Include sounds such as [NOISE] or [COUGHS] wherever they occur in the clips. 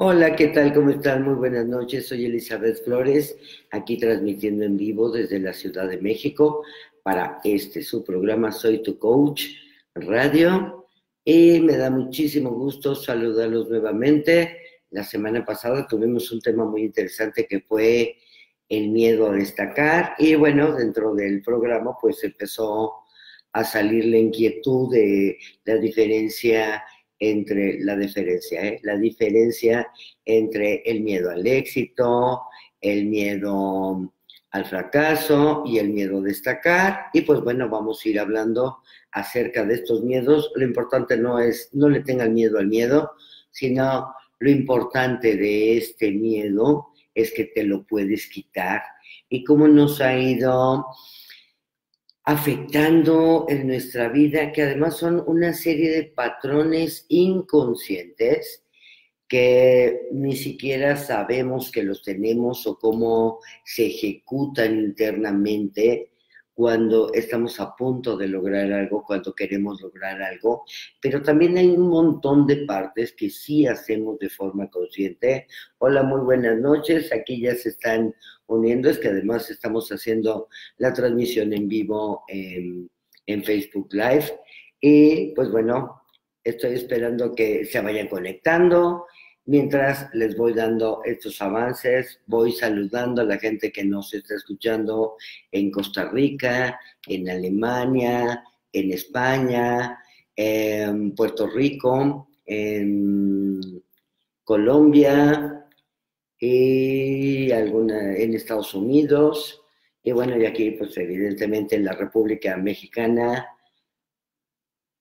Hola, ¿qué tal? ¿Cómo están? Muy buenas noches. Soy Elizabeth Flores, aquí transmitiendo en vivo desde la Ciudad de México para este su programa Soy tu Coach Radio. Y me da muchísimo gusto saludarlos nuevamente. La semana pasada tuvimos un tema muy interesante que fue el miedo a destacar. Y bueno, dentro del programa pues empezó a salir la inquietud de la diferencia entre la diferencia, ¿eh? la diferencia entre el miedo al éxito, el miedo al fracaso y el miedo a destacar. Y pues bueno, vamos a ir hablando acerca de estos miedos. Lo importante no es, no le tengan miedo al miedo, sino lo importante de este miedo es que te lo puedes quitar. Y cómo nos ha ido afectando en nuestra vida, que además son una serie de patrones inconscientes que ni siquiera sabemos que los tenemos o cómo se ejecutan internamente cuando estamos a punto de lograr algo, cuando queremos lograr algo, pero también hay un montón de partes que sí hacemos de forma consciente. Hola, muy buenas noches, aquí ya se están uniendo, es que además estamos haciendo la transmisión en vivo en, en Facebook Live y pues bueno, estoy esperando que se vayan conectando. Mientras les voy dando estos avances, voy saludando a la gente que nos está escuchando en Costa Rica, en Alemania, en España, en Puerto Rico, en Colombia y alguna en Estados Unidos. Y bueno, y aquí, pues evidentemente en la República Mexicana,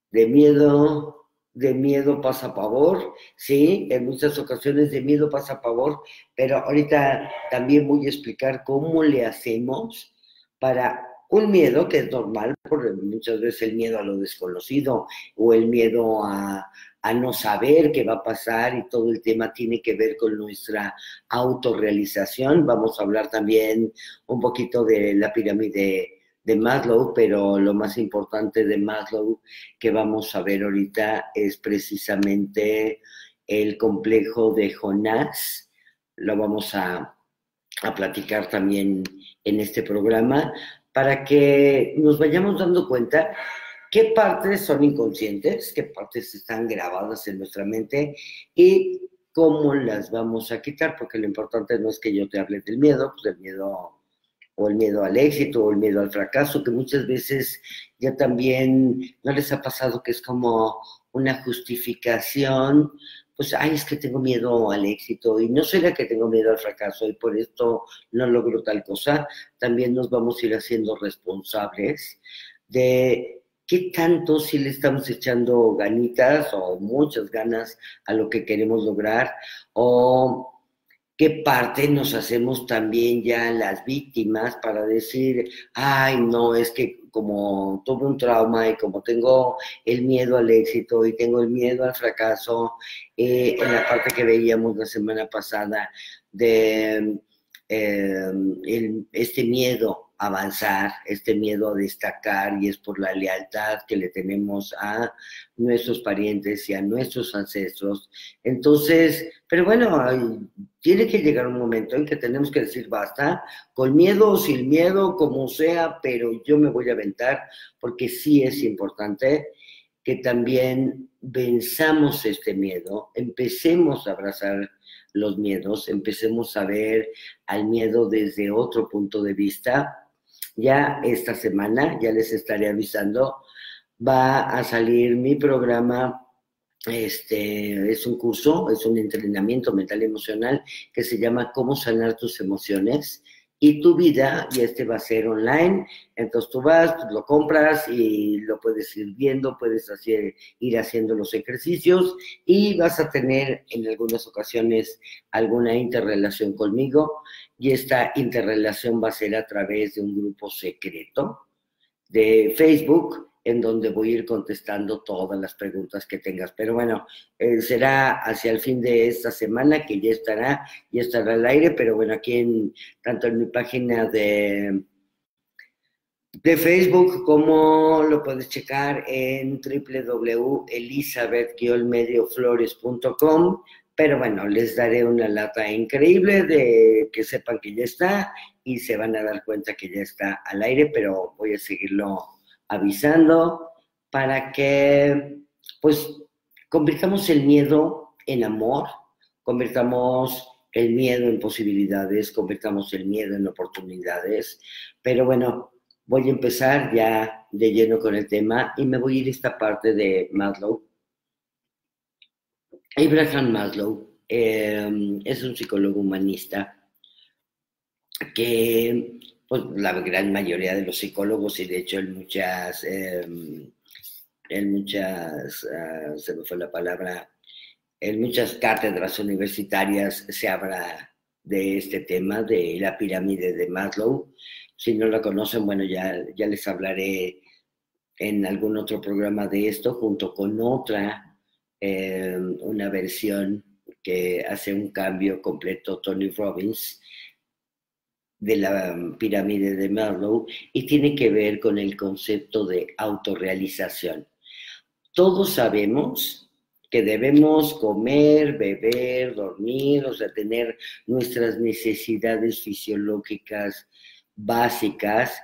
de miedo, de miedo pasa pavor, sí, en muchas ocasiones de miedo pasa pavor, pero ahorita también voy a explicar cómo le hacemos para un miedo que es normal, porque muchas veces el miedo a lo desconocido o el miedo a, a no saber qué va a pasar y todo el tema tiene que ver con nuestra autorrealización. Vamos a hablar también un poquito de la pirámide de Maslow, pero lo más importante de Maslow que vamos a ver ahorita es precisamente el complejo de Jonás. Lo vamos a, a platicar también en este programa para que nos vayamos dando cuenta qué partes son inconscientes, qué partes están grabadas en nuestra mente y cómo las vamos a quitar, porque lo importante no es que yo te hable del miedo, pues el miedo o el miedo al éxito o el miedo al fracaso, que muchas veces ya también no les ha pasado que es como una justificación, pues, ay, es que tengo miedo al éxito y no será que tengo miedo al fracaso y por esto no logro tal cosa, también nos vamos a ir haciendo responsables de qué tanto si le estamos echando ganitas o muchas ganas a lo que queremos lograr o qué parte nos hacemos también ya las víctimas para decir, ay, no, es que como tuve un trauma y como tengo el miedo al éxito y tengo el miedo al fracaso, eh, en la parte que veíamos la semana pasada de eh, este miedo avanzar, este miedo a destacar y es por la lealtad que le tenemos a nuestros parientes y a nuestros ancestros. Entonces, pero bueno, tiene que llegar un momento en que tenemos que decir basta, con miedo o sin miedo, como sea, pero yo me voy a aventar porque sí es importante que también venzamos este miedo, empecemos a abrazar los miedos, empecemos a ver al miedo desde otro punto de vista ya esta semana, ya les estaré avisando, va a salir mi programa. Este es un curso, es un entrenamiento mental emocional que se llama Cómo sanar tus emociones y tu vida, y este va a ser online, entonces tú vas, lo compras y lo puedes ir viendo, puedes hacer, ir haciendo los ejercicios y vas a tener en algunas ocasiones alguna interrelación conmigo y esta interrelación va a ser a través de un grupo secreto de Facebook en donde voy a ir contestando todas las preguntas que tengas. Pero bueno, eh, será hacia el fin de esta semana que ya estará, ya estará al aire, pero bueno, aquí en, tanto en mi página de, de Facebook como lo puedes checar en www.elizabeth-medioflores.com pero bueno, les daré una lata increíble de que sepan que ya está y se van a dar cuenta que ya está al aire, pero voy a seguirlo avisando para que pues convirtamos el miedo en amor, convirtamos el miedo en posibilidades, convirtamos el miedo en oportunidades, pero bueno, voy a empezar ya de lleno con el tema y me voy a ir a esta parte de Maslow. Abraham Maslow em, es un psicólogo humanista que pues, la gran mayoría de los psicólogos y de hecho en muchas, em, en muchas, ah, se me fue la palabra, en muchas cátedras universitarias se habla de este tema, de la pirámide de Maslow. Si no la conocen, bueno, ya, ya les hablaré en algún otro programa de esto, junto con otra, una versión que hace un cambio completo, Tony Robbins, de la pirámide de Maslow, y tiene que ver con el concepto de autorrealización. Todos sabemos que debemos comer, beber, dormir, o sea, tener nuestras necesidades fisiológicas básicas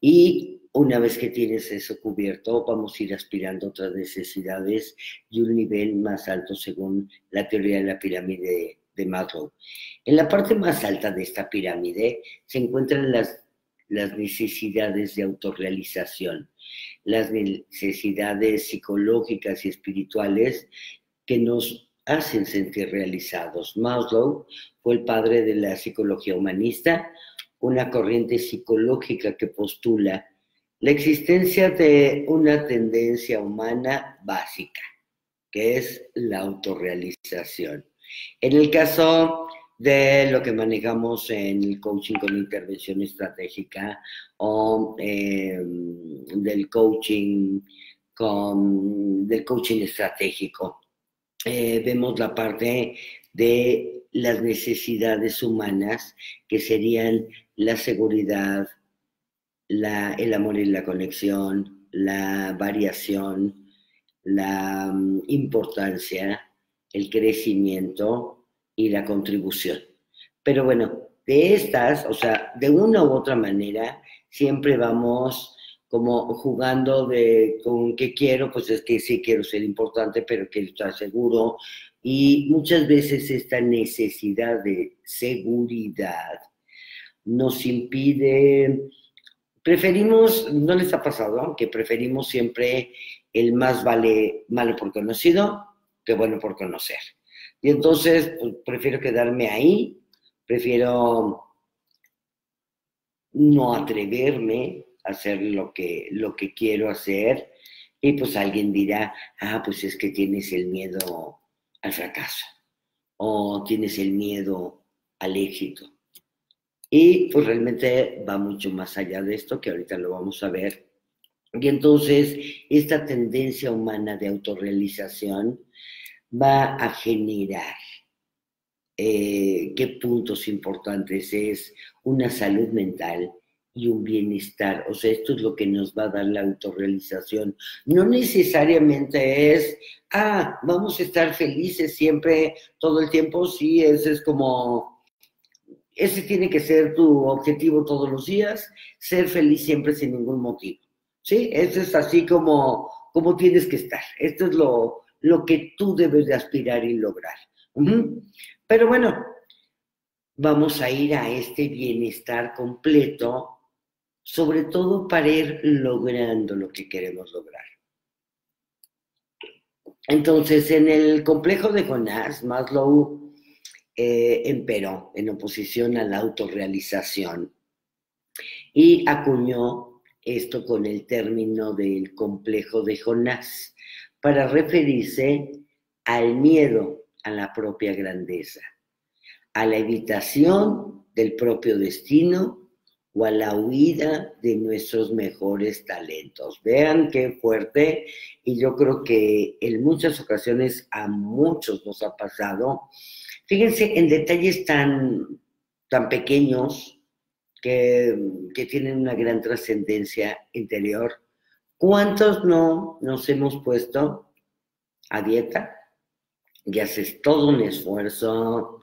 y una vez que tienes eso cubierto, vamos a ir aspirando otras necesidades y un nivel más alto según la teoría de la pirámide de Maslow. En la parte más alta de esta pirámide se encuentran las, las necesidades de autorrealización las necesidades psicológicas y espirituales que nos hacen sentir realizados. Maslow fue el padre de la psicología humanista, una corriente psicológica que postula la existencia de una tendencia humana básica, que es la autorrealización. En el caso de lo que manejamos en el coaching con intervención estratégica o em, del coaching con del coaching estratégico. Eh, vemos la parte de las necesidades humanas que serían la seguridad, la, el amor y la conexión, la variación, la mm, importancia, el crecimiento, y la contribución. Pero bueno, de estas, o sea, de una u otra manera, siempre vamos como jugando de con qué quiero, pues es que sí quiero ser importante, pero quiero estar seguro. Y muchas veces esta necesidad de seguridad nos impide, preferimos, no les ha pasado, que preferimos siempre el más vale malo por conocido que bueno por conocer. Y entonces, pues, prefiero quedarme ahí, prefiero no atreverme a hacer lo que, lo que quiero hacer. Y pues alguien dirá, ah, pues es que tienes el miedo al fracaso o tienes el miedo al éxito. Y pues realmente va mucho más allá de esto, que ahorita lo vamos a ver. Y entonces, esta tendencia humana de autorrealización va a generar eh, qué puntos importantes es una salud mental y un bienestar. O sea, esto es lo que nos va a dar la autorrealización. No necesariamente es, ah, vamos a estar felices siempre, todo el tiempo. Sí, ese es como, ese tiene que ser tu objetivo todos los días, ser feliz siempre sin ningún motivo. Sí, eso es así como, como tienes que estar. Esto es lo, lo que tú debes de aspirar y lograr. Pero bueno, vamos a ir a este bienestar completo, sobre todo para ir logrando lo que queremos lograr. Entonces, en el complejo de Jonás, Maslow eh, emperó en oposición a la autorrealización y acuñó esto con el término del complejo de Jonás para referirse al miedo a la propia grandeza, a la evitación del propio destino o a la huida de nuestros mejores talentos. Vean qué fuerte y yo creo que en muchas ocasiones a muchos nos ha pasado. Fíjense en detalles tan, tan pequeños que, que tienen una gran trascendencia interior ¿Cuántos no nos hemos puesto a dieta? y haces todo un esfuerzo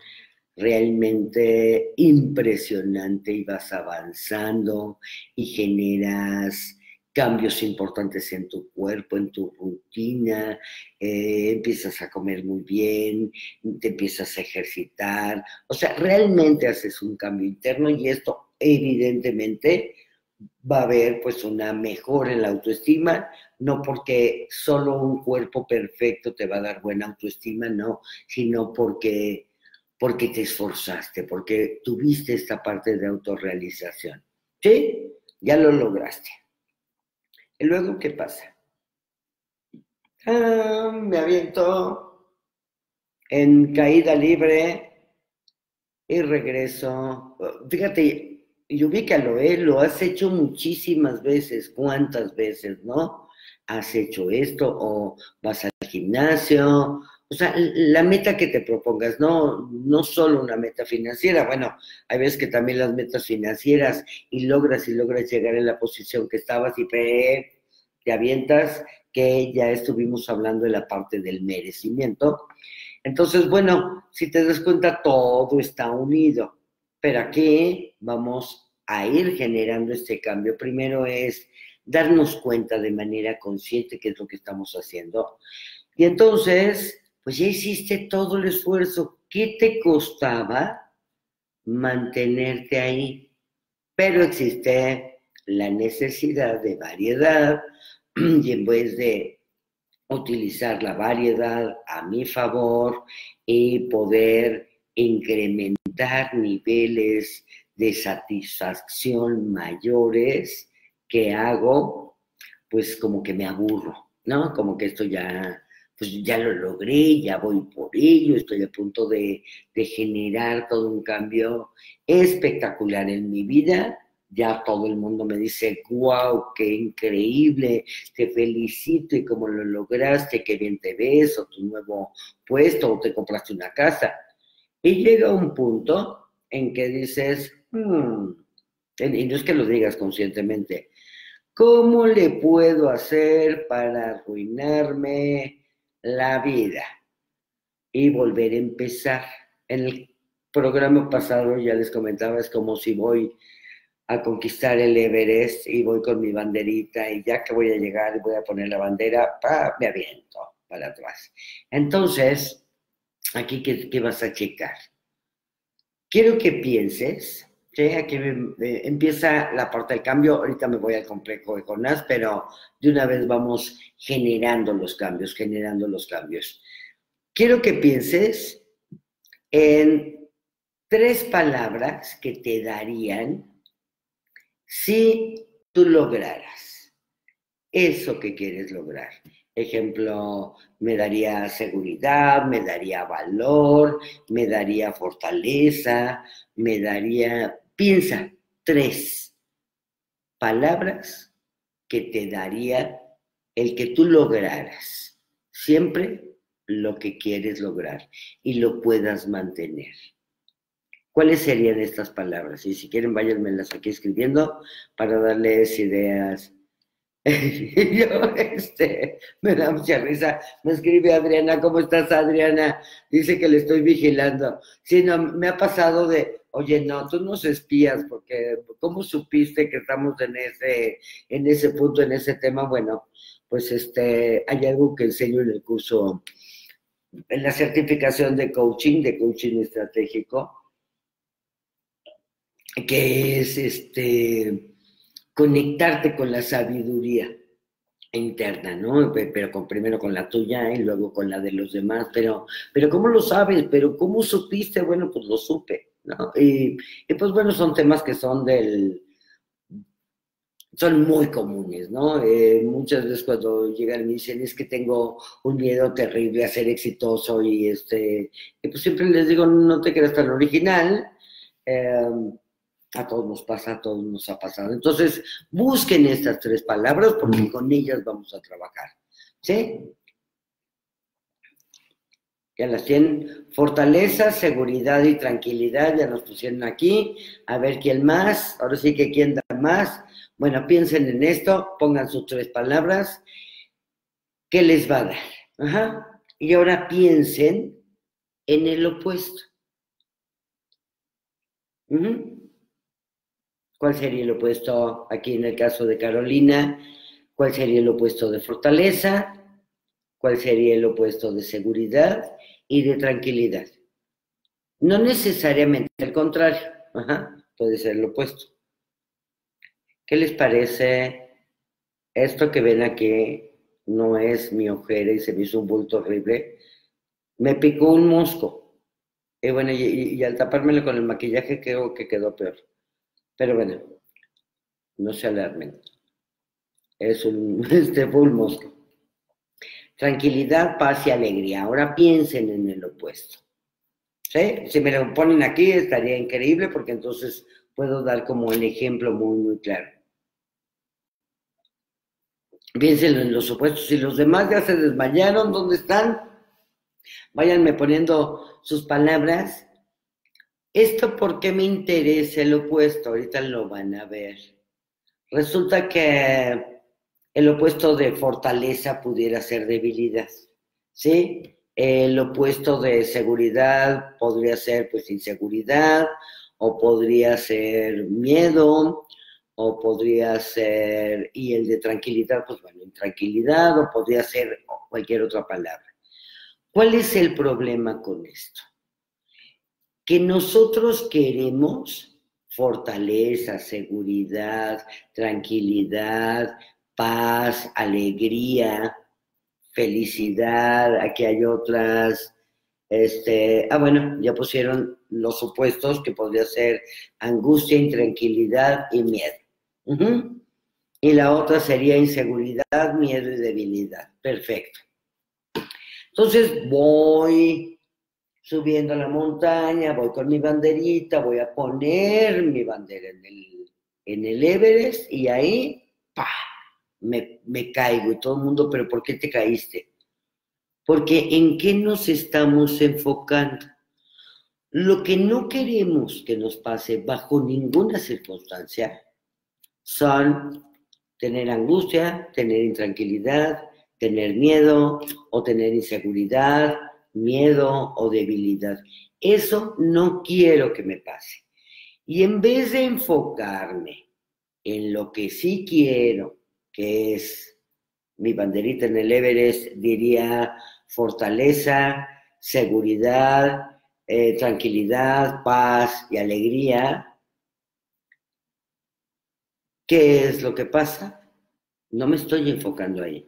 realmente impresionante y vas avanzando y generas cambios importantes en tu cuerpo, en tu rutina, eh, empiezas a comer muy bien, te empiezas a ejercitar, o sea, realmente haces un cambio interno y esto evidentemente va a haber pues una mejora en la autoestima, no porque solo un cuerpo perfecto te va a dar buena autoestima, no, sino porque, porque te esforzaste, porque tuviste esta parte de autorrealización. ¿Sí? Ya lo lograste. ¿Y luego qué pasa? Ah, me aviento en caída libre y regreso. Fíjate, y ubícalo, ¿eh? lo has hecho muchísimas veces, ¿cuántas veces, no? Has hecho esto o vas al gimnasio, o sea, la meta que te propongas, no, no solo una meta financiera, bueno, hay veces que también las metas financieras y logras y logras llegar en la posición que estabas y te avientas, que ya estuvimos hablando de la parte del merecimiento. Entonces, bueno, si te das cuenta, todo está unido, pero aquí vamos a ir generando este cambio. Primero es darnos cuenta de manera consciente qué es lo que estamos haciendo. Y entonces, pues ya hiciste todo el esfuerzo. ¿Qué te costaba mantenerte ahí? Pero existe la necesidad de variedad [CLEARS THROAT] y en vez de utilizar la variedad a mi favor y poder incrementar niveles de satisfacción mayores que hago, pues como que me aburro, ¿no? Como que esto ya, pues ya lo logré, ya voy por ello, estoy a punto de, de generar todo un cambio espectacular en mi vida ya todo el mundo me dice, wow, qué increíble, te felicito y cómo lo lograste, qué bien te ves, o tu nuevo puesto, o te compraste una casa. Y llega un punto en que dices, hmm", y no es que lo digas conscientemente, ¿cómo le puedo hacer para arruinarme la vida? Y volver a empezar. En el programa pasado ya les comentaba, es como si voy a conquistar el Everest y voy con mi banderita y ya que voy a llegar voy a poner la bandera, pa, me aviento para atrás. Entonces, aquí, ¿qué, vas a checar? Quiero que pienses, ¿sí? aquí empieza la parte del cambio, ahorita me voy al complejo de Jonás, pero de una vez vamos generando los cambios, generando los cambios. Quiero que pienses en tres palabras que te darían si tú lograras eso que quieres lograr. Ejemplo, me daría seguridad, me daría valor, me daría fortaleza, me daría, piensa, tres palabras que te daría el que tú lograras siempre lo que quieres lograr y lo puedas mantener. ¿Cuáles serían estas palabras? Y si quieren, váyanmelas aquí escribiendo para darles ideas. [LAUGHS] Yo, este, me da mucha risa. Me escribe Adriana, ¿cómo estás, Adriana? Dice que le estoy vigilando. Sí, no, me ha pasado de, oye, no, tú nos espías, porque ¿cómo supiste que estamos en ese, en ese punto, en ese tema? Bueno, pues este, hay algo que enseño en el curso, en la certificación de coaching, de coaching estratégico, que es este, conectarte con la sabiduría interna, ¿no? Pero con, primero con la tuya y luego con la de los demás, pero, pero ¿cómo lo sabes? ¿Pero cómo supiste? Bueno, pues lo supe, ¿no? Y, pues bueno, son temas que son del, son muy comunes, ¿no? Eh, muchas veces cuando llegan y me dicen, es que tengo un miedo terrible a ser exitoso y este, y pues siempre les digo, no te creas tan original, eh, a todos nos pasa, a todos nos ha pasado. Entonces, busquen estas tres palabras porque con ellas vamos a trabajar. ¿Sí? Ya las tienen. Fortaleza, seguridad y tranquilidad, ya nos pusieron aquí. A ver quién más. Ahora sí que quién da más. Bueno, piensen en esto, pongan sus tres palabras. ¿Qué les va a dar? Ajá. Y ahora piensen en el opuesto. ¿Cuál sería el opuesto aquí en el caso de Carolina? ¿Cuál sería el opuesto de fortaleza? ¿Cuál sería el opuesto de seguridad y de tranquilidad? No necesariamente el contrario, puede ser el opuesto. ¿Qué les parece esto que ven aquí? No es mi ojera y se me hizo un bulto horrible. Me picó un mosco. Y bueno, y al tapármelo con el maquillaje creo que quedó peor. Pero bueno, no se alarmen. Es un [LAUGHS] este. Tranquilidad, paz y alegría. Ahora piensen en el opuesto. ¿Sí? Si me lo ponen aquí estaría increíble porque entonces puedo dar como el ejemplo muy, muy claro. Piensen en los opuestos. Si los demás ya se desmayaron, ¿dónde están? Váyanme poniendo sus palabras ¿Esto por qué me interesa el opuesto? Ahorita lo van a ver. Resulta que el opuesto de fortaleza pudiera ser debilidad, ¿sí? El opuesto de seguridad podría ser pues inseguridad, o podría ser miedo, o podría ser, y el de tranquilidad, pues bueno, intranquilidad, o podría ser cualquier otra palabra. ¿Cuál es el problema con esto? Que nosotros queremos fortaleza, seguridad, tranquilidad, paz, alegría, felicidad, aquí hay otras, este, ah, bueno, ya pusieron los opuestos que podría ser angustia, intranquilidad y miedo. Y la otra sería inseguridad, miedo y debilidad. Perfecto. Entonces voy subiendo la montaña, voy con mi banderita, voy a poner mi bandera en el, en el Everest y ahí, ¡pa! Me, me caigo y todo el mundo, pero ¿por qué te caíste? Porque ¿en qué nos estamos enfocando? Lo que no queremos que nos pase bajo ninguna circunstancia son tener angustia, tener intranquilidad, tener miedo o tener inseguridad miedo o debilidad. Eso no quiero que me pase. Y en vez de enfocarme en lo que sí quiero, que es mi banderita en el Everest, diría fortaleza, seguridad, eh, tranquilidad, paz y alegría. ¿Qué es lo que pasa? No me estoy enfocando ahí.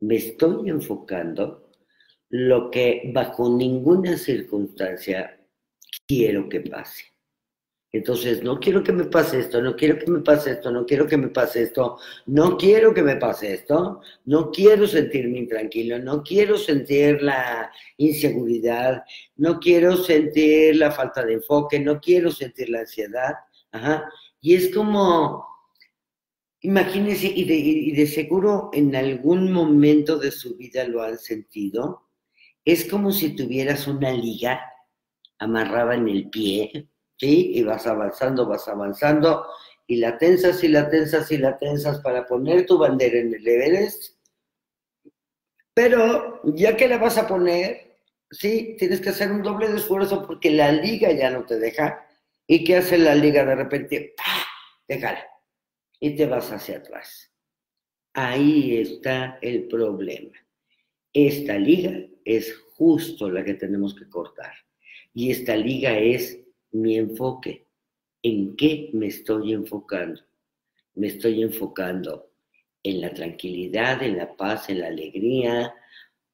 Me estoy enfocando lo que bajo ninguna circunstancia quiero que pase. Entonces, no quiero que me pase esto, no quiero que me pase esto, no quiero que me pase esto, no quiero que me pase esto, no quiero sentirme intranquilo, no quiero sentir la inseguridad, no quiero sentir la falta de enfoque, no quiero sentir la ansiedad. Ajá. Y es como, imagínense, y de, y de seguro en algún momento de su vida lo han sentido, es como si tuvieras una liga amarrada en el pie, ¿sí? Y vas avanzando, vas avanzando, y la tensas y la tensas y la tensas para poner tu bandera en el Everest. Pero ya que la vas a poner, sí, tienes que hacer un doble de esfuerzo porque la liga ya no te deja. ¿Y qué hace la liga de repente? ¡Pah! Déjala. Y te vas hacia atrás. Ahí está el problema. Esta liga es justo la que tenemos que cortar. Y esta liga es mi enfoque. ¿En qué me estoy enfocando? Me estoy enfocando en la tranquilidad, en la paz, en la alegría,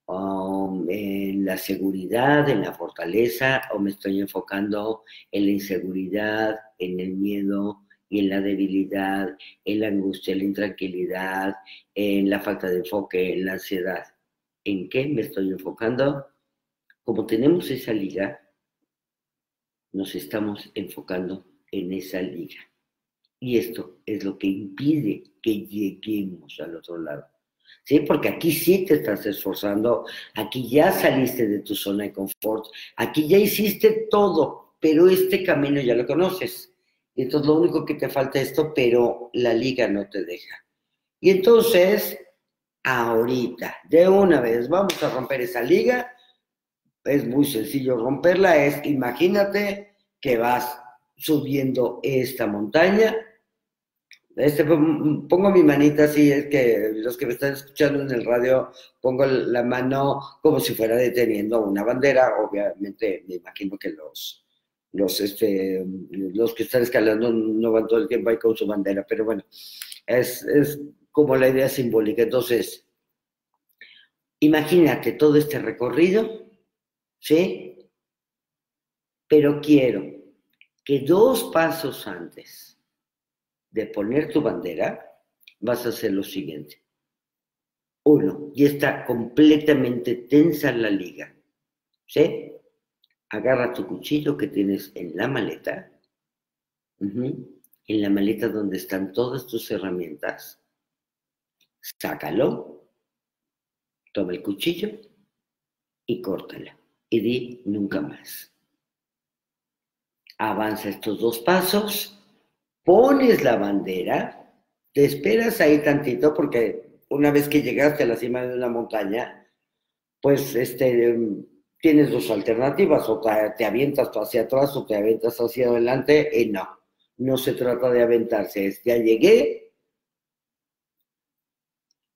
um, en la seguridad, en la fortaleza, o me estoy enfocando en la inseguridad, en el miedo y en la debilidad, en la angustia, en la intranquilidad, en la falta de enfoque, en la ansiedad en qué me estoy enfocando. Como tenemos esa liga, nos estamos enfocando en esa liga. Y esto es lo que impide que lleguemos al otro lado. ¿Sí? Porque aquí sí te estás esforzando, aquí ya saliste de tu zona de confort, aquí ya hiciste todo, pero este camino ya lo conoces. Entonces lo único que te falta es esto, pero la liga no te deja. Y entonces ahorita, de una vez, vamos a romper esa liga. Es muy sencillo romperla, es imagínate que vas subiendo esta montaña. Este, pongo mi manita así, es que los que me están escuchando en el radio, pongo la mano como si fuera deteniendo una bandera. Obviamente, me imagino que los, los, este, los que están escalando no van todo el tiempo ahí con su bandera, pero bueno, es como la idea simbólica. Entonces, imagínate todo este recorrido, ¿sí? Pero quiero que dos pasos antes de poner tu bandera, vas a hacer lo siguiente. Uno, y está completamente tensa la liga, ¿sí? Agarra tu cuchillo que tienes en la maleta, en la maleta donde están todas tus herramientas, sácalo, toma el cuchillo y córtala. Y di nunca más. Avanza estos dos pasos, pones la bandera, te esperas ahí tantito porque una vez que llegaste a la cima de una montaña, pues este, tienes dos alternativas, o te, avientas hacia atrás o te avientas hacia adelante, y no, no se trata de aventarse, es ya llegué,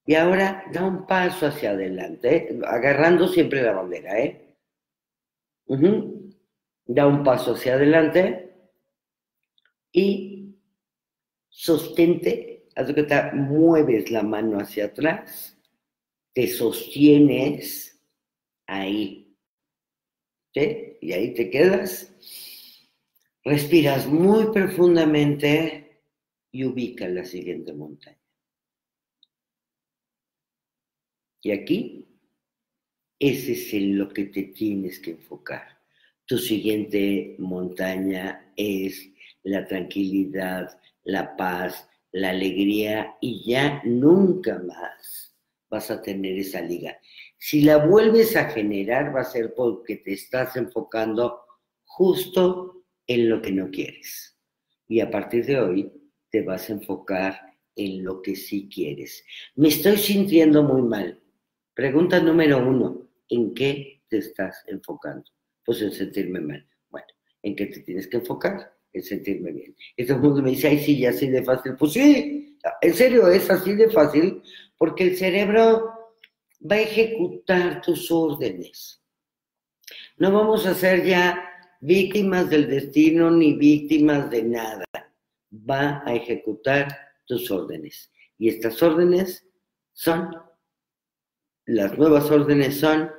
y ahora da un paso hacia adelante, agarrando siempre la bandera, ¿eh? Da un paso hacia adelante y sostente, haz que te mueves la mano hacia atrás, te sostienes ahí, ¿sí? Y ahí te quedas. Respiras muy profundamente y ubica la siguiente montaña. Y aquí, ese es en lo que te tienes que enfocar. Tu siguiente montaña es la tranquilidad, la paz, la alegría y ya nunca más vas a tener esa liga. Si la vuelves a generar va a ser porque te estás enfocando justo en lo que no quieres. Y a partir de hoy te vas a enfocar en lo que sí quieres. Me estoy sintiendo muy mal. Pregunta número uno, ¿en qué te estás enfocando? Pues en sentirme mal. Bueno, ¿en qué te tienes que enfocar? En sentirme bien. Y todo el mundo me dice, ay, sí, ya así de fácil. Pues sí, en serio, es así de fácil porque el cerebro va a ejecutar tus órdenes. No vamos a ser ya víctimas del destino ni víctimas de nada. Va a ejecutar tus órdenes. Y estas órdenes son las nuevas órdenes son,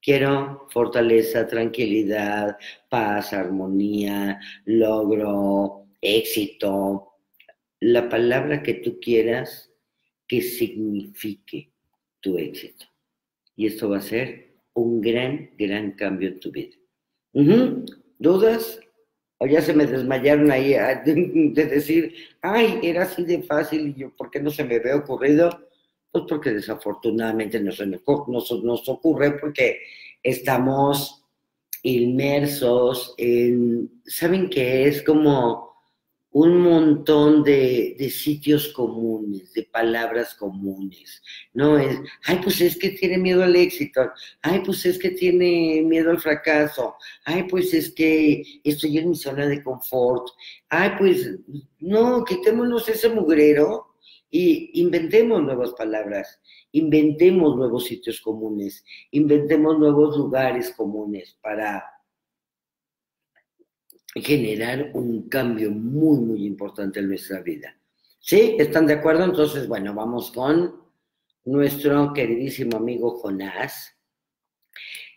quiero fortaleza, tranquilidad, paz, armonía, logro, éxito, la palabra que tú quieras que signifique tu éxito. Y esto va a ser un gran, gran cambio en tu vida. ¿Dudas? O ya se me desmayaron ahí ah, [LAUGHS] de, decir, ay, era así de fácil y yo, ¿por qué no se me ve ocurrido? Pues porque desafortunadamente nos, ocurre porque estamos inmersos en, ¿saben qué? Es como un montón de, de, sitios comunes, de palabras comunes. No es, ay, pues es que tiene miedo al éxito, ay, pues es que tiene miedo al fracaso, ay, pues es que estoy en mi zona de confort, ay, pues no, quitémonos ese mugrero y inventemos nuevas palabras, inventemos nuevos sitios comunes, inventemos nuevos lugares comunes para generar un cambio muy, muy importante en nuestra vida. ¿Sí? ¿Están de acuerdo? Entonces, bueno, vamos con nuestro queridísimo amigo Jonás.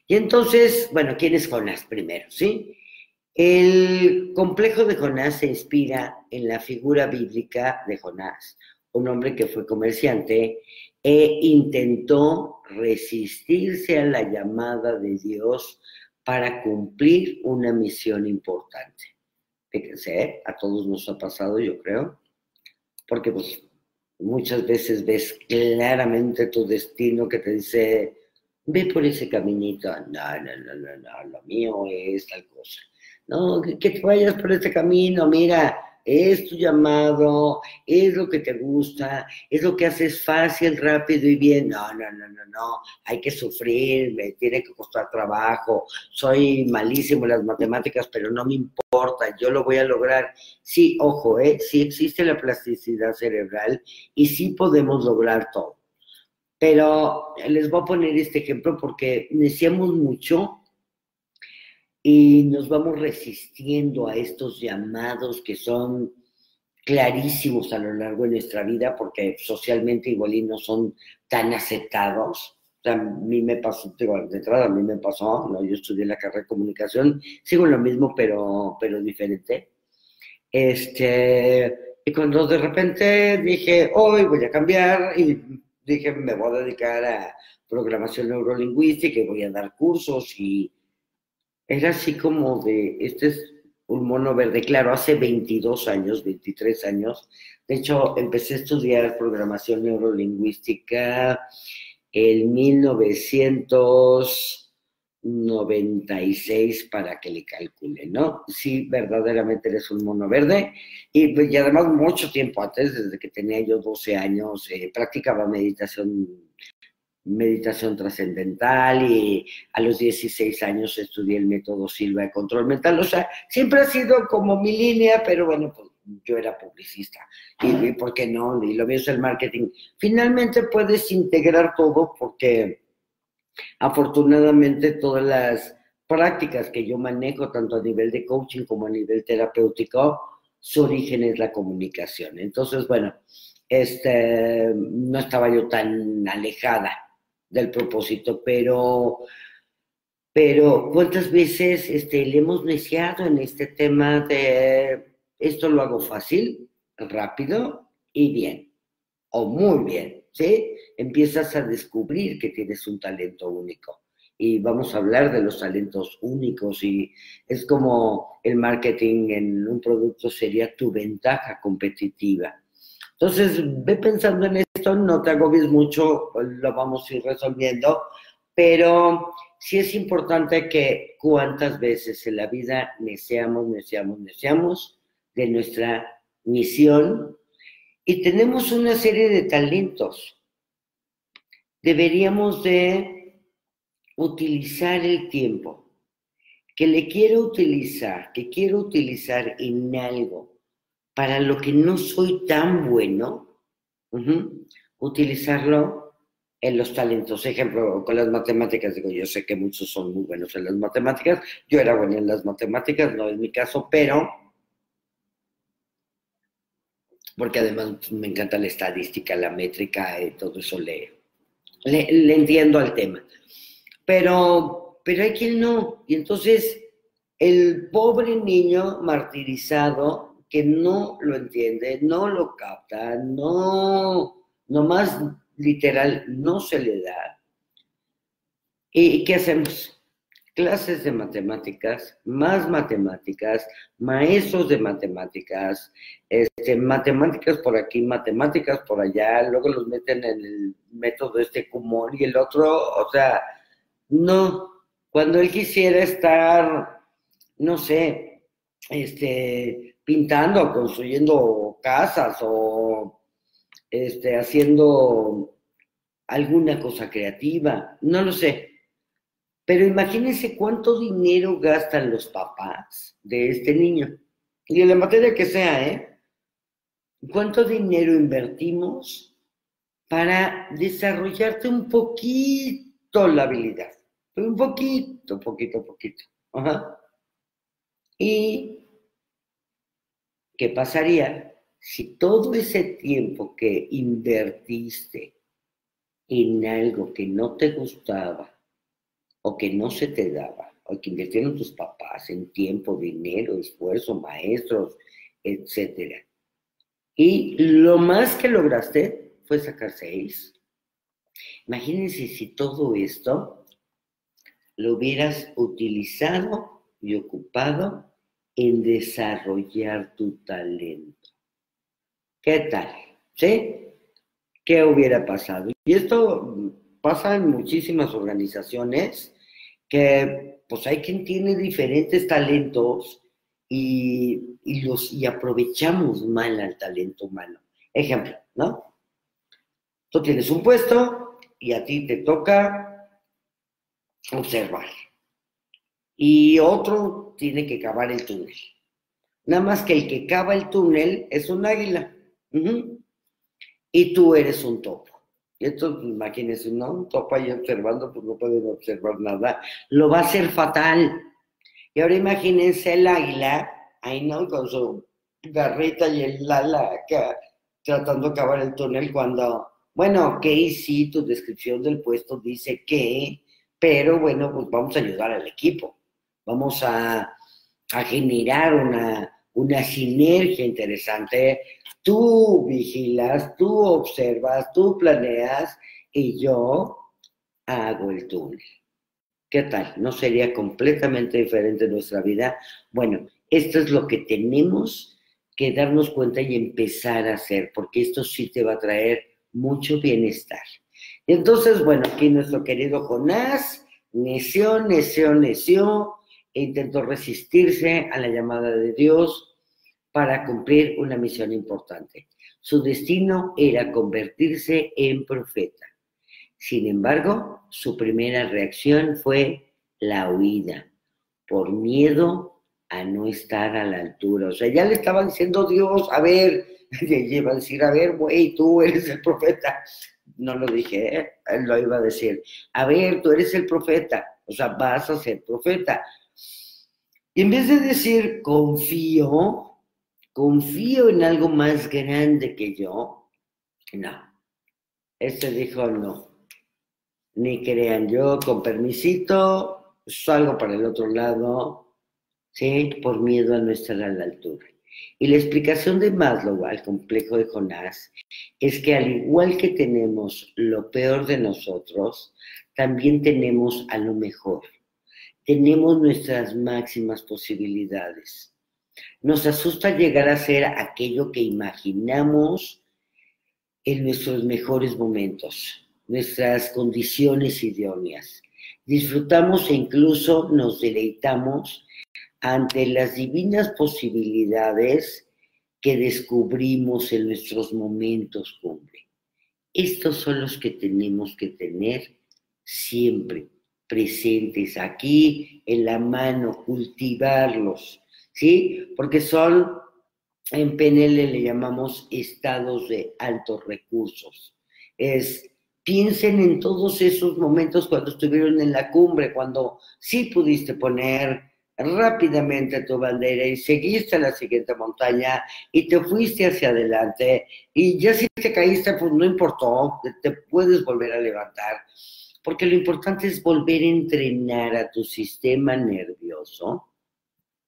Y entonces, bueno, ¿quién es Jonás primero? ¿Sí? El complejo de Jonás se inspira en la figura bíblica de Jonás, un hombre que fue comerciante e intentó resistirse a la llamada de Dios para cumplir una misión importante. Fíjense, ¿eh? a todos nos ha pasado, yo creo, porque pues, muchas veces ves claramente tu destino que te dice, ve por ese caminito, no, no, no, no, no, lo mío es tal cosa. No, que, que te vayas por este camino, mira, es tu llamado, es lo que te gusta, es lo que haces fácil, rápido y bien. No, no, no, no, no, hay que sufrir, me tiene que costar trabajo, soy malísimo en las matemáticas, pero no me importa, yo lo voy a lograr. Sí, ojo, ¿eh? sí existe la plasticidad cerebral y sí podemos lograr todo. Pero les voy a poner este ejemplo porque decíamos mucho y nos vamos resistiendo a estos llamados que son clarísimos a lo largo de nuestra vida porque socialmente igual y no son tan aceptados. O sea, a mí me pasó, digo, de entrada a mí me pasó, ¿no? yo estudié la carrera de comunicación, sigo lo mismo pero, pero diferente. Este, y cuando de repente dije, hoy voy a cambiar y dije, me voy a dedicar a programación neurolingüística y voy a dar cursos y era así como de, este es un mono verde, claro, hace 22 años, 23 años. De hecho, empecé a estudiar programación neurolingüística en 1996 para que le calcule, ¿no? Sí, verdaderamente eres un mono verde. Y, pues, además mucho tiempo antes, desde que tenía yo 12 años, eh, practicaba meditación meditación trascendental y a los 16 años estudié el método Silva de control mental. O sea, siempre ha sido como mi línea, pero bueno, pues yo era publicista. Y, ¿por qué no? Y lo mío es el marketing. Finalmente puedes integrar todo porque afortunadamente todas las prácticas que yo manejo, tanto a nivel de coaching como a nivel terapéutico, su origen es la comunicación. Entonces, bueno, este, no estaba yo tan alejada del propósito, pero, pero ¿cuántas veces este, le hemos neciado en este tema de esto lo hago fácil, rápido y bien, o muy bien, ¿sí? Empiezas a descubrir que tienes un talento único. Y vamos a hablar de los talentos únicos y es como el marketing en un producto sería tu ventaja competitiva. Entonces, ve pensando en no te agobies mucho, lo vamos a ir resolviendo, pero sí es importante que cuántas veces en la vida deseamos, deseamos, deseamos de nuestra misión y tenemos una serie de talentos. Deberíamos de utilizar el tiempo que le quiero utilizar, que quiero utilizar en algo para lo que no soy tan bueno, utilizarlo en los talentos. Ejemplo, con las matemáticas, digo, yo sé que muchos son muy buenos en las matemáticas, yo era bueno en las matemáticas, no es mi caso, pero porque además me encanta la estadística, la métrica, y todo eso le, le, entiendo al tema. Pero, pero hay quien no. Y entonces, el pobre niño martirizado que no lo entiende, no lo capta, no, más literal, no se le da. ¿Y qué hacemos? Clases de matemáticas, más matemáticas, maestros de matemáticas, este, matemáticas por aquí, matemáticas por allá, luego los meten en el método este común y el otro, o sea, no. Cuando él quisiera estar, no sé, este, pintando, construyendo casas o este, haciendo alguna cosa creativa, no lo sé. Pero imagínense cuánto dinero gastan los papás de este niño. Y en la materia que sea, ¿eh? ¿Cuánto dinero invertimos para desarrollarte un poquito la habilidad? Un poquito, poquito, poquito. Ajá. Y ¿Qué pasaría si todo ese tiempo que invertiste en algo que no te gustaba o que no se te daba, o que invirtieron tus papás en tiempo, dinero, esfuerzo, maestros, etcétera, y lo más que lograste fue sacar seis? Imagínense si todo esto lo hubieras utilizado y ocupado en desarrollar tu talento. ¿Qué tal? ¿Sí? ¿Qué hubiera pasado? Y esto pasa en muchísimas organizaciones que pues hay quien tiene diferentes talentos y, los, y aprovechamos mal al talento humano. Ejemplo, ¿no? Tú tienes un puesto y a ti te toca observar. Y otro tiene que cavar el túnel. Nada más que el que cava el túnel es un águila. Y tú eres un topo. Y esto, imagínense, ¿no? Un topo ahí observando, pues no pueden observar nada. Lo va a hacer fatal. Y ahora imagínense el águila, ahí no, con su garrita y el ala acá, tratando de cavar el túnel cuando, bueno, ok, sí, tu descripción del puesto dice que, pero bueno, pues vamos a ayudar al equipo. Vamos a generar una, una sinergia interesante. Tú vigilas, tú observas, tú planeas y yo hago el túnel. ¿Qué tal? ¿No sería completamente diferente nuestra vida? Bueno, esto es lo que tenemos que darnos cuenta y empezar a hacer, porque esto sí te va a traer mucho bienestar. Entonces, bueno, aquí nuestro querido Jonás neció, neció, neció, e intentó resistirse a la llamada de Dios para cumplir una misión importante. Su destino era convertirse en profeta. Sin embargo, su primera reacción fue la huida, por miedo a no estar a la altura. O sea, ya le estaba diciendo Dios, a ver, [LAUGHS] le iba a decir, a ver, güey, tú eres el profeta. No lo dije, ¿eh? él lo iba a decir. A ver, tú eres el profeta, o sea, vas a ser profeta. Y en vez de decir confío, confío en algo más grande que yo, no. Este dijo no. Ni crean yo, con permisito, salgo para el otro lado, ¿sí? Por miedo a no estar a la altura. Y la explicación de Maslow al complejo de Jonás es que al igual que tenemos lo peor de nosotros, también tenemos a lo mejor tenemos nuestras máximas posibilidades. Nos asusta llegar a ser aquello que imaginamos en nuestros mejores momentos, nuestras condiciones idóneas. Disfrutamos e incluso nos deleitamos ante las divinas posibilidades que descubrimos en nuestros momentos cumbre. Estos son los que tenemos que tener siempre presentes aquí en la mano, cultivarlos, ¿sí? Porque son, en PNL le llamamos estados de altos recursos. Es, piensen en todos esos momentos cuando estuvieron en la cumbre, cuando sí pudiste poner rápidamente tu bandera y seguiste a la siguiente montaña y te fuiste hacia adelante y ya si te caíste, pues no importó, te puedes volver a levantar porque lo importante es volver a entrenar a tu sistema nervioso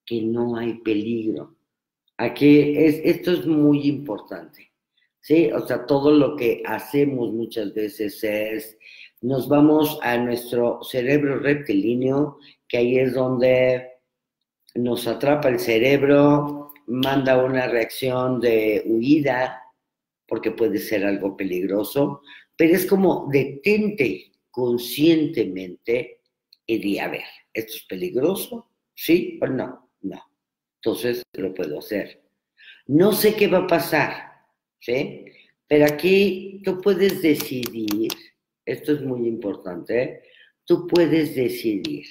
que no hay peligro. Aquí es, esto es muy importante, ¿sí? O sea, todo lo que hacemos muchas veces es, nos vamos a nuestro cerebro reptilíneo, que ahí es donde nos atrapa el cerebro, manda una reacción de huida, porque puede ser algo peligroso, pero es como detente, conscientemente y a ver, ¿esto es peligroso? ¿Sí o no? No. Entonces lo puedo hacer. No sé qué va a pasar, ¿sí? Pero aquí tú puedes decidir, esto es muy importante, tú puedes decidir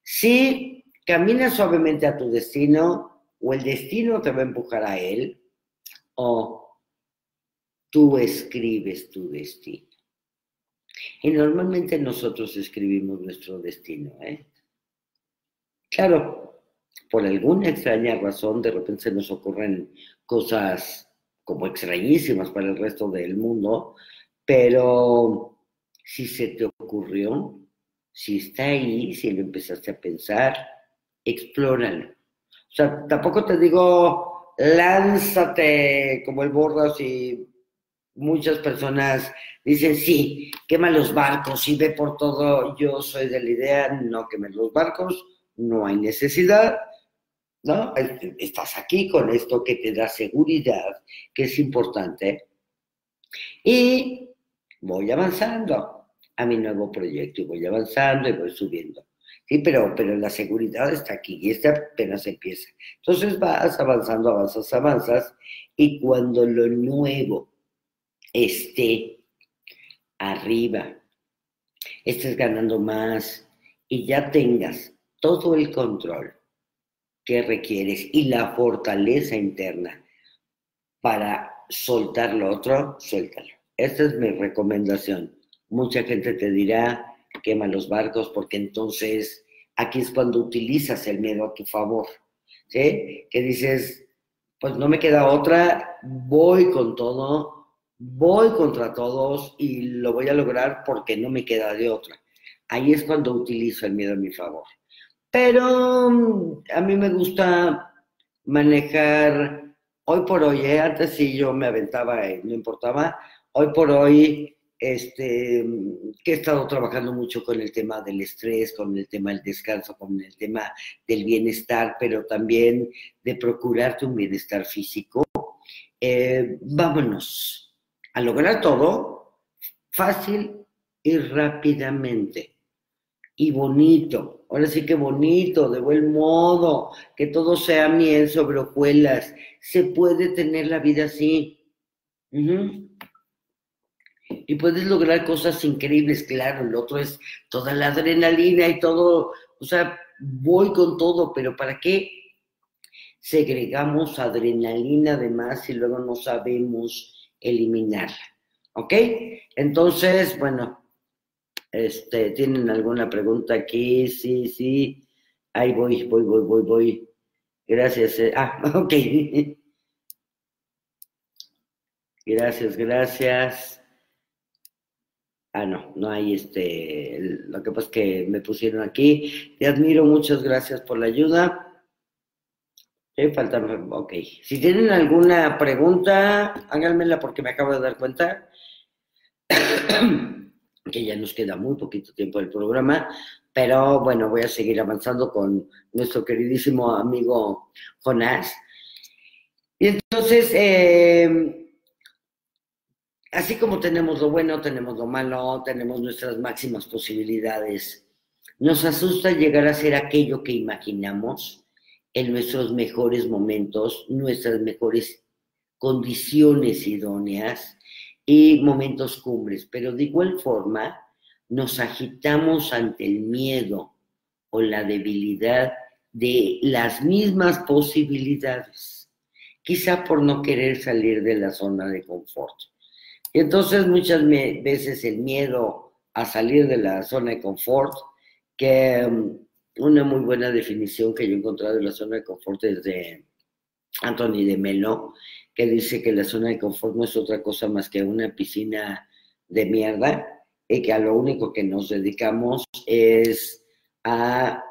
si caminas suavemente a tu destino o el destino te va a empujar a él o tú escribes tu destino. Y normalmente nosotros escribimos nuestro destino. ¿eh? Claro, por alguna extraña razón de repente se nos ocurren cosas como extrañísimas para el resto del mundo, pero si se te ocurrió, si está ahí, si lo empezaste a pensar, explóralo. O sea, tampoco te digo, lánzate como el borras y muchas personas dicen, sí, quema los barcos y ve por todo. Yo soy de la idea, no quemen los barcos, no hay necesidad, ¿no? Estás aquí con esto que te da seguridad, que es importante. Y voy avanzando a mi nuevo proyecto y voy avanzando y voy subiendo. Sí, pero, pero la seguridad está aquí y esta apenas empieza. Entonces vas avanzando, avanzas, avanzas y cuando lo nuevo esté arriba, estés ganando más y ya tengas todo el control que requieres y la fortaleza interna para soltar lo otro, suéltalo. Esta es mi recomendación. Mucha gente te dirá, quema los barcos, porque entonces aquí es cuando utilizas el miedo a tu favor, ¿sí? Que dices, pues no me queda otra, voy con todo, voy contra todos y lo voy a lograr porque no me queda de otra. Ahí es cuando utilizo el miedo a mi favor. Pero mm, a mí me gusta manejar, hoy por hoy, ¿eh? antes sí yo me aventaba no importaba, hoy por hoy este, que he estado trabajando mucho con el tema del estrés, con el tema del descanso, con el tema del bienestar, pero también de procurarte un bienestar físico. Eh, vámonos a lograr todo fácil y rápidamente. Y bonito, ahora sí que bonito, de buen modo, que todo sea miel sobre hojuelas. Se puede tener la vida así y puedes lograr cosas increíbles, claro, el otro es toda la adrenalina y todo, o sea, voy con todo, pero ¿para qué segregamos adrenalina además y luego no sabemos eliminarla? ¿Ok? Entonces, bueno, este, ¿tienen alguna pregunta aquí? Sí, sí. Ahí voy, voy, voy, voy, voy. Gracias. Eh. Ah, [LAUGHS] ok. Gracias, gracias. Ah, no, no hay este. Lo que pasa es que me pusieron aquí. Te admiro, muchas gracias por la ayuda. ¿Qué falta? Ok. Si tienen alguna pregunta, háganmela porque me acabo de dar cuenta [COUGHS] que ya nos queda muy poquito tiempo del programa. Pero bueno, voy a seguir avanzando con nuestro queridísimo amigo Jonás. Y entonces, eh, así como tenemos lo bueno, tenemos lo malo, tenemos nuestras máximas posibilidades. Nos asusta llegar a ser aquello que imaginamos en nuestros mejores momentos, nuestras mejores condiciones idóneas y momentos cumbres, pero de igual forma nos agitamos ante el miedo o la debilidad de las mismas posibilidades, quizá por no querer salir de la zona de confort. Y entonces muchas veces el miedo a salir de la zona de confort, que mm, una muy buena definición que yo he encontrado de la zona de confort de Anthony de Melo, que dice que la zona de confort no es otra cosa más que una piscina de mierda y que a lo único que nos dedicamos es a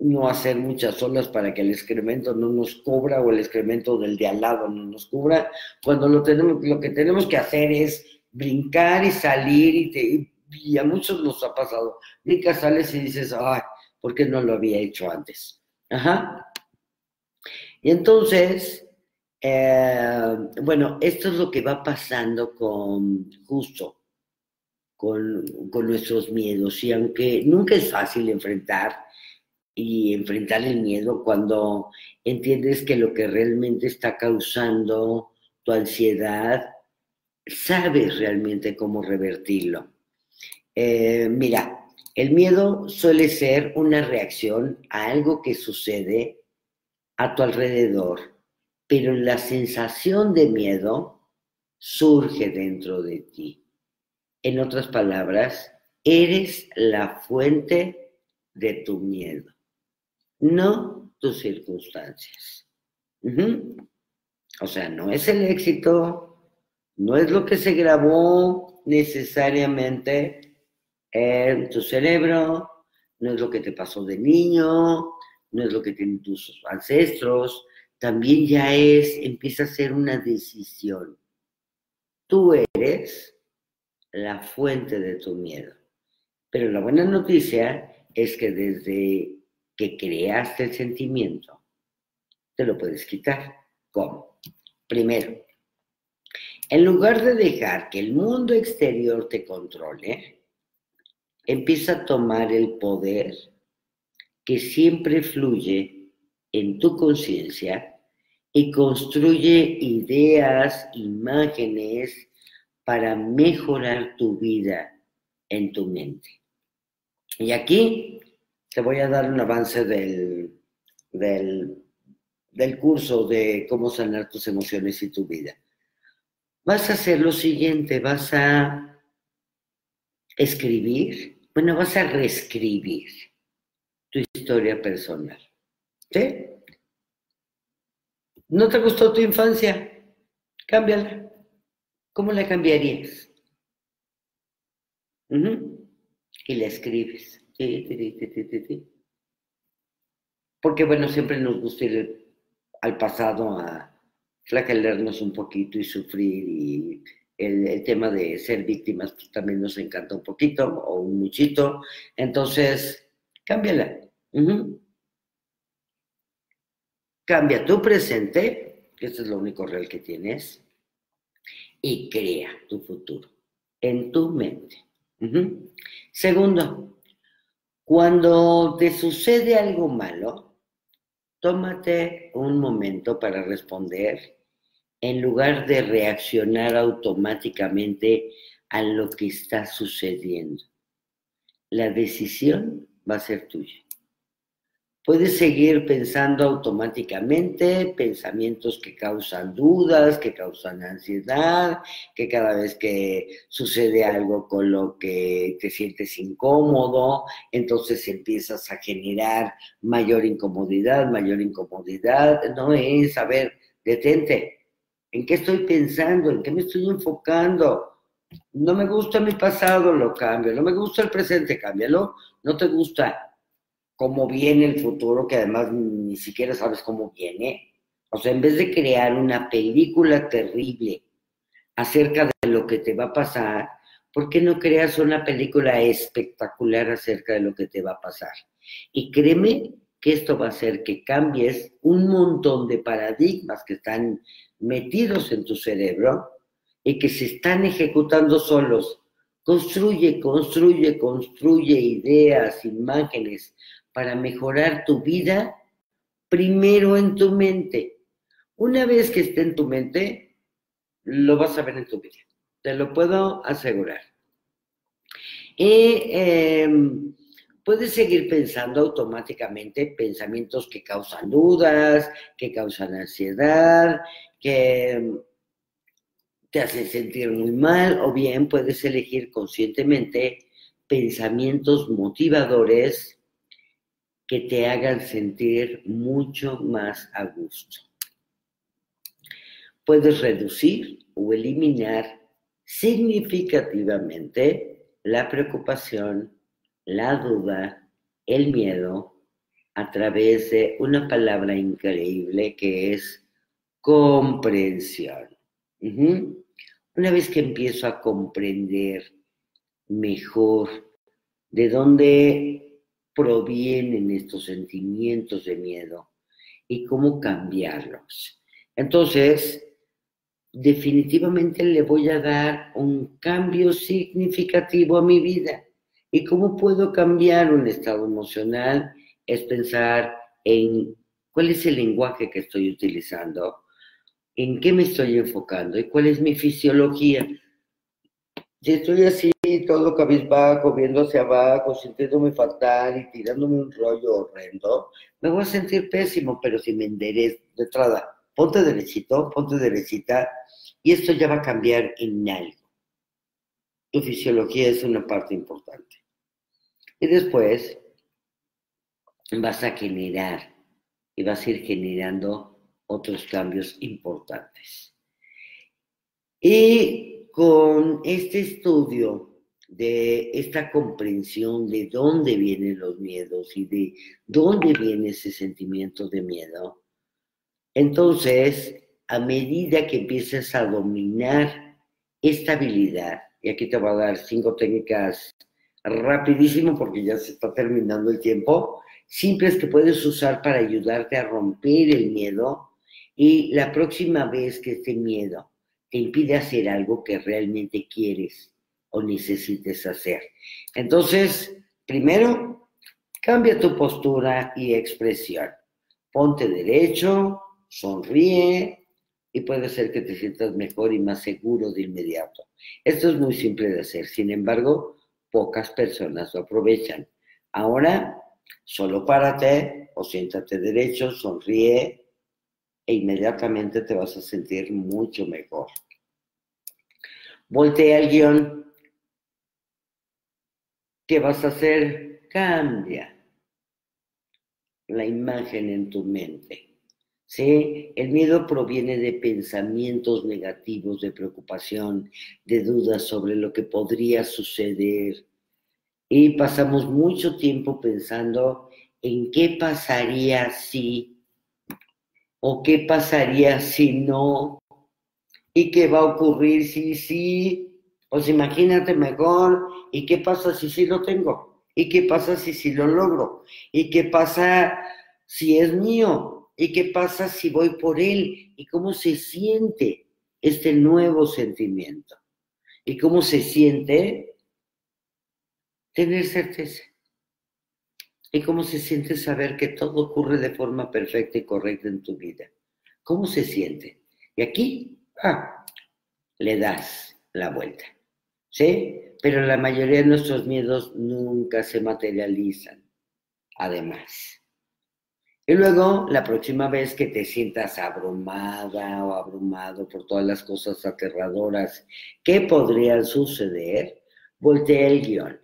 no hacer muchas olas para que el excremento no nos cubra o el excremento del de al lado no nos cubra, cuando lo, tenemos, lo que tenemos que hacer es brincar y salir y, y a muchos nos ha pasado, brincas, sales y dices, ay, ¿por qué no lo había hecho antes? Ajá. Y entonces, eh, bueno, esto es lo que va pasando con justo, con, con nuestros miedos. Y aunque nunca es fácil enfrentar, y enfrentar el miedo cuando entiendes que lo que realmente está causando tu ansiedad, sabes realmente cómo revertirlo. Eh, mira, el miedo suele ser una reacción a algo que sucede a tu alrededor, pero la sensación de miedo surge dentro de ti. En otras palabras, eres la fuente de tu miedo no tus circunstancias. O sea, no es el éxito, no es lo que se grabó necesariamente tu cerebro, no es lo que te pasó de niño, no es lo que tienen tus ancestros, también ya es, empieza a ser una decisión. Tú eres la fuente de tu miedo. Pero la buena noticia es que desde que creaste el sentimiento, te lo puedes quitar. ¿Cómo? Primero, en lugar de dejar que el mundo exterior te controle, empieza a tomar el poder que siempre fluye en tu conciencia y construye ideas, imágenes para mejorar tu vida en tu mente. Y aquí te voy a dar un avance del, del, del curso de cómo sanar tus emociones y tu vida. Vas a hacer lo siguiente, vas a escribir, bueno, vas a reescribir tu historia personal. ¿Sí? ¿No te gustó tu infancia? Cámbiala. ¿Cómo la cambiarías? Y la escribes. Porque bueno, siempre nos gusta ir al pasado a flagelarnos un poquito y sufrir y el, tema de ser víctimas pues, también nos encanta un poquito o un muchito. Entonces, cámbiala. Cambia tu presente, que es lo único real que tienes, y crea tu futuro en tu mente. Segundo, cuando te sucede algo malo, tómate un momento para responder en lugar de reaccionar automáticamente a lo que está sucediendo. La decisión va a ser tuya. Puedes seguir pensando automáticamente pensamientos que causan dudas, que causan ansiedad, que cada vez que sucede algo con lo que te sientes incómodo, entonces empiezas a generar mayor incomodidad, mayor incomodidad. No es, a ver, detente. ¿En qué estoy pensando? ¿En qué me estoy enfocando? No me gusta mi pasado, lo cambio. No me gusta el presente, cámbialo. No te gusta cómo viene el futuro, que además ni siquiera sabes cómo viene. O sea, en vez de crear una película terrible acerca de lo que te va a pasar, ¿por qué no creas una película espectacular acerca de lo que te va a pasar? Y créeme que esto va a hacer que cambies un montón de paradigmas que están metidos en tu cerebro y que se están ejecutando solos. Construye, construye, construye ideas, imágenes, para mejorar tu vida, primero en tu mente. Una vez que esté en tu mente, lo vas a ver en tu vida. Te lo puedo asegurar. Y em, puedes seguir pensando automáticamente pensamientos que causan dudas, que causan ansiedad, que te hacen sentir muy mal, o bien puedes elegir conscientemente pensamientos motivadores que te hagan sentir mucho más a gusto. Puedes reducir o eliminar significativamente la preocupación, la duda, el miedo a través de una palabra increíble que es comprensión. Una vez que empiezo a comprender mejor de dónde provienen estos sentimientos de miedo y cómo cambiarlos. Entonces, definitivamente le voy a dar un cambio significativo a mi vida. ¿Y cómo puedo cambiar un estado emocional? Es pensar en cuál es el lenguaje que estoy utilizando, en qué me estoy enfocando y cuál es mi fisiología. Si estoy así todo cabizbajo, viendo hacia abajo, sintiéndome fatal y tirándome un rollo horrendo, me voy a sentir pésimo, pero si me enderez de entrada, ponte derechito, ponte derechita, y esto ya va a cambiar en algo. Tu fisiología es una parte importante. Y después vas a generar y vas a ir generando otros cambios importantes. Y con este estudio de esta comprensión de dónde vienen los miedos y de dónde viene ese sentimiento de miedo, entonces, a medida que empieces a dominar esta habilidad, y aquí te voy a dar cinco técnicas rapidísimo porque ya se está terminando el tiempo, simples que puedes usar para ayudarte a romper el miedo y la próxima vez que este miedo te impide hacer algo que realmente quieres, o necesites hacer. Entonces, primero, Cambia tu postura y expresión. Ponte derecho, sonríe y puede ser que te sientas mejor y más seguro de inmediato. Esto es muy simple de hacer, sin embargo, pocas personas lo aprovechan. Ahora, solo párate o siéntate derecho, sonríe e inmediatamente te vas a sentir mucho mejor. Voltea el guion. ¿Qué vas a hacer? Cambia la imagen en tu mente. ¿Sí? El miedo proviene de pensamientos negativos, de preocupación, de dudas sobre lo que podría suceder. Y pasamos mucho tiempo pensando en qué pasaría si, o qué pasaría si no, y qué va a ocurrir si sí, pues imagínate mejor, y qué pasa si sí lo tengo. ¿Y qué pasa si sí lo logro? ¿Y qué pasa si es mío? ¿Y qué pasa si voy por él? ¿Y cómo se siente este nuevo sentimiento? ¿Y cómo se siente tener certeza? ¿Y cómo se siente saber que todo ocurre de forma perfecta y correcta en tu vida? ¿Cómo se siente? Y aquí, ah, le das la vuelta. ¿Sí? pero la mayoría de nuestros miedos nunca se materializan, además. Y luego, la próxima vez que te sientas abrumada o abrumado por todas las cosas aterradoras que podrían suceder, voltea el guion.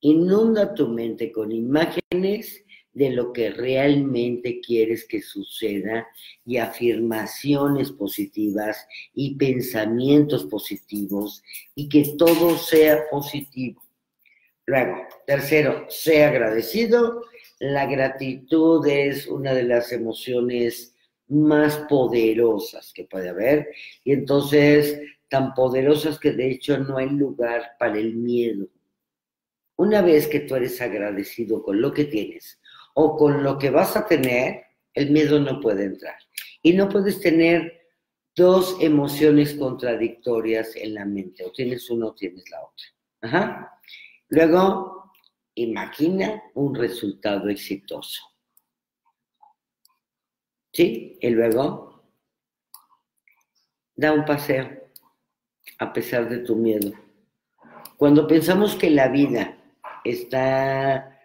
Inunda tu mente con imágenes de lo que realmente quieres que suceda y afirmaciones positivas y pensamientos positivos y que todo sea positivo. Luego, tercero, sea agradecido. La gratitud es una de las emociones más poderosas que puede haber y entonces tan poderosas que de hecho no hay lugar para el miedo. Una vez que tú eres agradecido con lo que tienes, o con lo que vas a tener, el miedo no puede entrar. Y no puedes tener dos emociones contradictorias en la mente. O tienes una o tienes la otra. Luego, imagina un resultado exitoso. ¿Sí? Y luego, da un paseo a pesar de tu miedo. Cuando pensamos que la vida está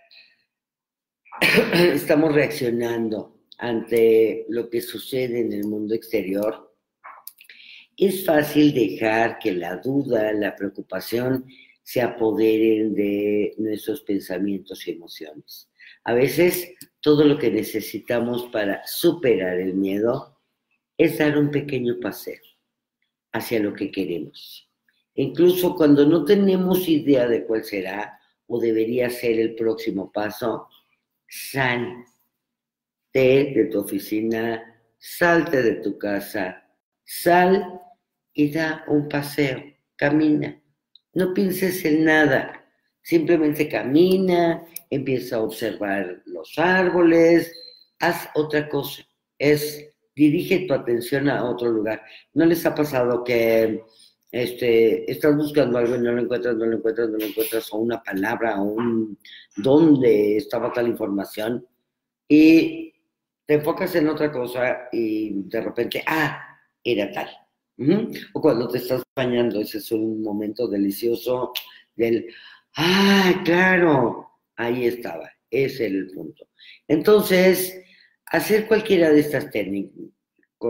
[COUGHS] estamos reaccionando ante lo que sucede en el mundo exterior, es fácil dejar que la duda, la preocupación se apoderen de nuestros pensamientos y emociones. A veces todo lo que necesitamos para superar el miedo es dar un pequeño paseo hacia lo que queremos. incluso cuando no tenemos idea de cuál será o debería ser el próximo paso, salte de tu oficina, salte de tu casa, sal y da un paseo, camina. No pienses en nada, simplemente camina, empieza a observar los árboles, haz otra cosa. Es dirige tu atención a otro lugar. ¿No les ha pasado que este, estás buscando algo y no lo encuentras, no lo encuentras, no lo encuentras, o una palabra, o un dónde estaba tal información, y te enfocas en otra cosa y de repente, ah, era tal. O cuando te estás bañando, ese es un momento delicioso del, ah, claro, ahí estaba, ese es el punto. Entonces, hacer cualquiera de estas técnicas,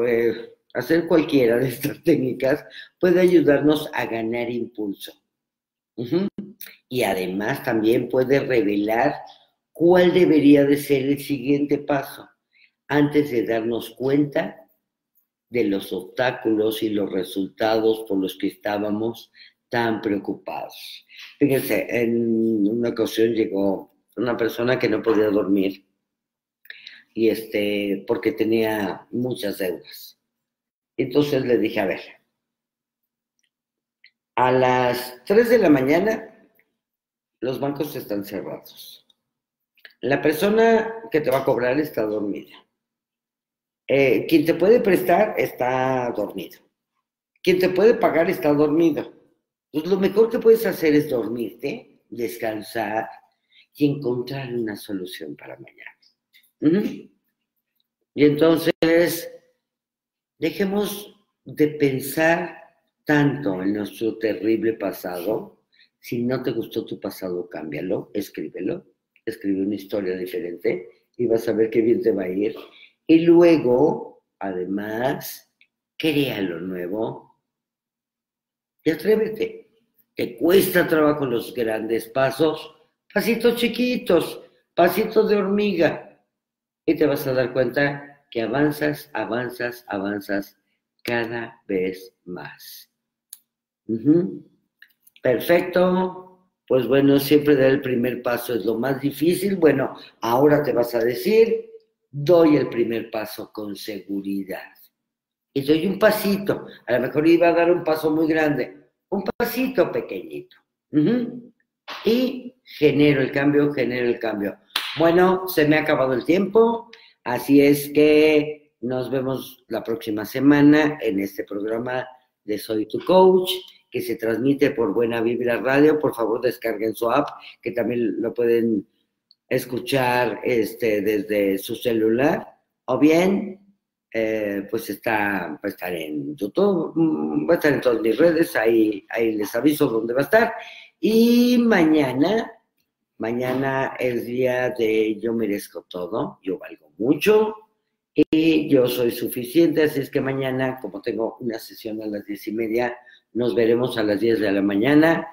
eh, Hacer cualquiera de estas [LAUGHS] técnicas puede ayudarnos a ganar impulso. Y además también puede revelar cuál debería de ser el siguiente paso antes de darnos cuenta de los obstáculos y los resultados por los que estábamos tan preocupados. Fíjense, en una ocasión llegó una persona que no podía dormir y este porque tenía muchas deudas. Entonces le dije, a ver, a las 3 de la mañana los bancos están cerrados. La persona que te va a cobrar está dormida. Eh, quien te puede prestar está dormido. Quien te puede pagar está dormido. Pues lo mejor que puedes hacer es dormirte, descansar y encontrar una solución para mañana. Y entonces, dejemos de pensar tanto en nuestro terrible pasado. Si no te gustó tu pasado, cámbialo, escríbelo, escribe una historia diferente y vas a ver qué bien te va a ir. Y luego, además, crea lo nuevo y atrévete. Te cuesta trabajo los grandes pasos, pasitos chiquitos, pasitos de hormiga. Y te vas a dar cuenta que avanzas, avanzas, avanzas cada vez más. Perfecto. Pues bueno, siempre dar el primer paso es lo más difícil. Bueno, ahora te vas a decir, doy el primer paso con seguridad. Y doy un pasito. A lo mejor iba a dar un paso muy grande. Un pasito pequeñito. Y genero el cambio, genero el cambio. Bueno, se me ha acabado el tiempo. Así es que nos vemos la próxima semana en este programa de Soy tu Coach, que se transmite por Buena Vibra Radio. Por favor, descarguen su app, que también lo pueden escuchar este, desde su celular. O bien, eh, pues está, va a estar en YouTube, mm, va a estar en todas mis redes, ahí, ahí les aviso dónde va a estar. Y mañana, mañana es día de yo merezco todo, yo valgo mucho, y yo soy suficiente, así es que mañana, como tengo una sesión a las diez y media, nos veremos a las diez de la mañana.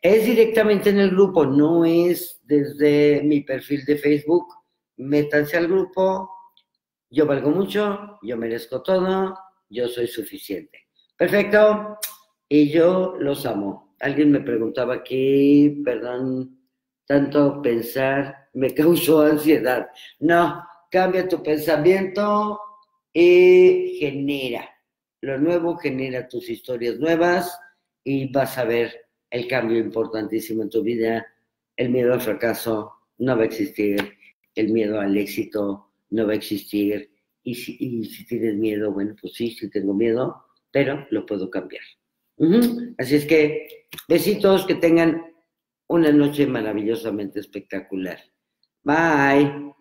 Es directamente en el grupo, no es desde mi perfil de Facebook. Métanse al grupo, yo valgo mucho, yo merezco todo, yo soy suficiente. Perfecto, y yo los amo. Alguien me preguntaba aquí, perdón, tanto pensar me [LAUGHS] causó ansiedad. No, cambia tu pensamiento y genera. Lo nuevo genera tus historias nuevas y vas a ver el cambio importantísimo en tu vida. El miedo al fracaso no va a existir, el miedo al éxito no va a existir. Y si, tienes miedo, bueno, pues sí, sí tengo miedo, pero lo puedo cambiar. Así es que besitos, que tengan una noche maravillosamente espectacular. Bye.